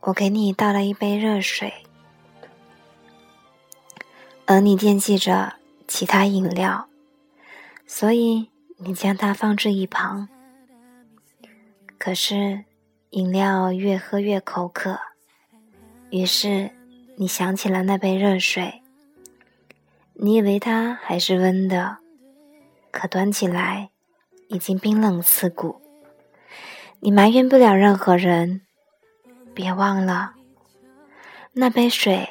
我给你倒了一杯热水，而你惦记着其他饮料，所以你将它放置一旁。可是饮料越喝越口渴，于是你想起了那杯热水。你以为它还是温的，可端起来已经冰冷刺骨。你埋怨不了任何人，别忘了，那杯水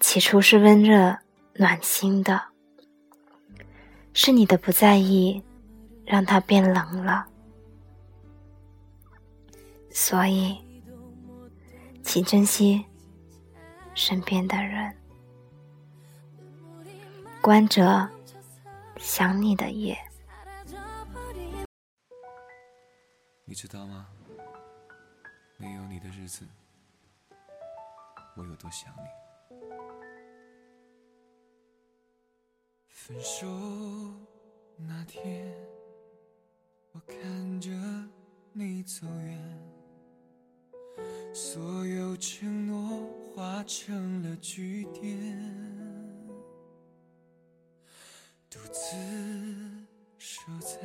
起初是温热暖心的，是你的不在意让它变冷了。所以，请珍惜身边的人。关着想你的夜。你知道吗？没有你的日子，我有多想你。分手那天，我看着你走远，所有承诺化成了句点，独自守在。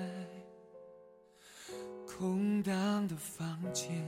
空荡的房间，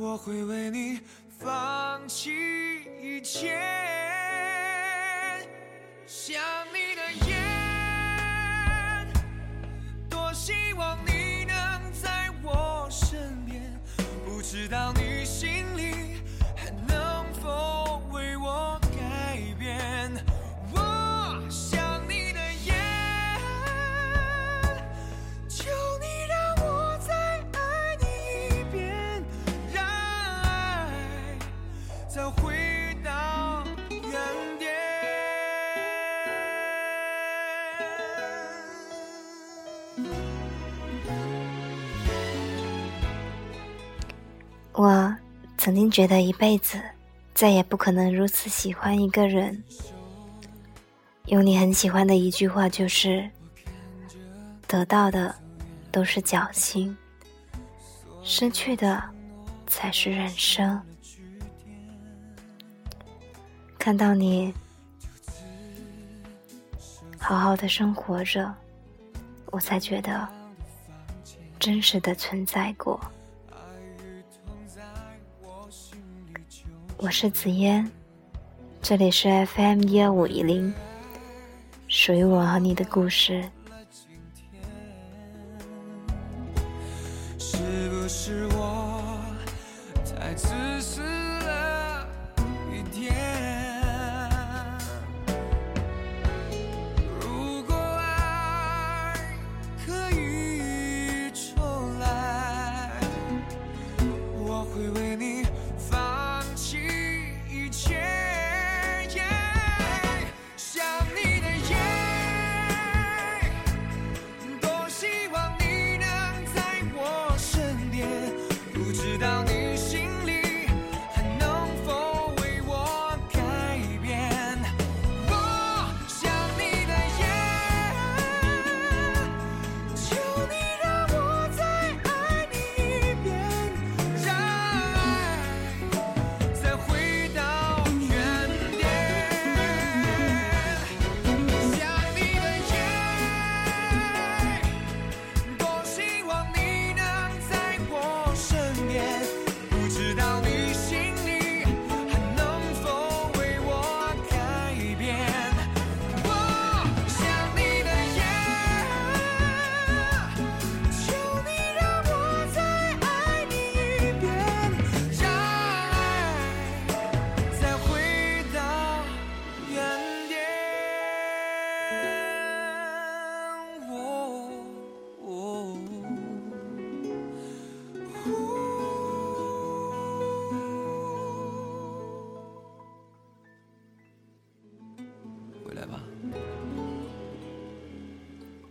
我会为你放弃一切，回到原点。我曾经觉得一辈子再也不可能如此喜欢一个人。有你很喜欢的一句话就是：得到的都是侥幸，失去的才是人生。看到你好好的生活着，我才觉得真实的存在过。我是紫嫣，这里是 FM 一二五一零，属于我和你的故事。是不是我太自私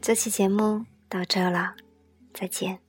这期节目到这了，再见。